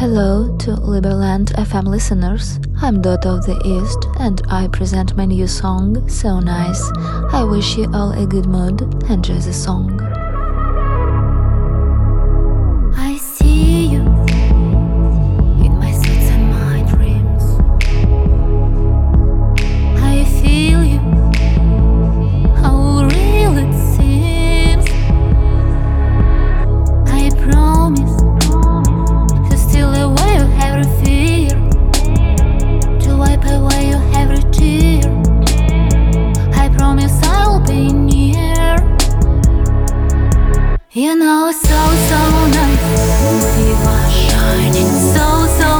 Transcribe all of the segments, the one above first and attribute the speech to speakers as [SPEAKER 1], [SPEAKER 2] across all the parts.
[SPEAKER 1] Hello to Liberland FM listeners. I'm Daughter of the East and I present my new song, So Nice. I wish you all a good mood. Enjoy the song.
[SPEAKER 2] You know, so, so nice. You are shining so, so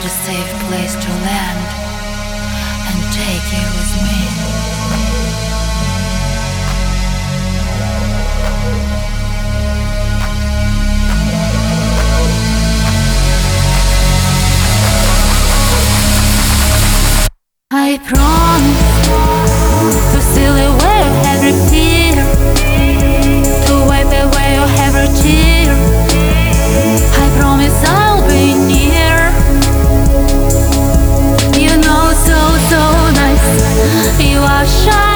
[SPEAKER 2] find a safe place to land and take you with me. I promise. shine.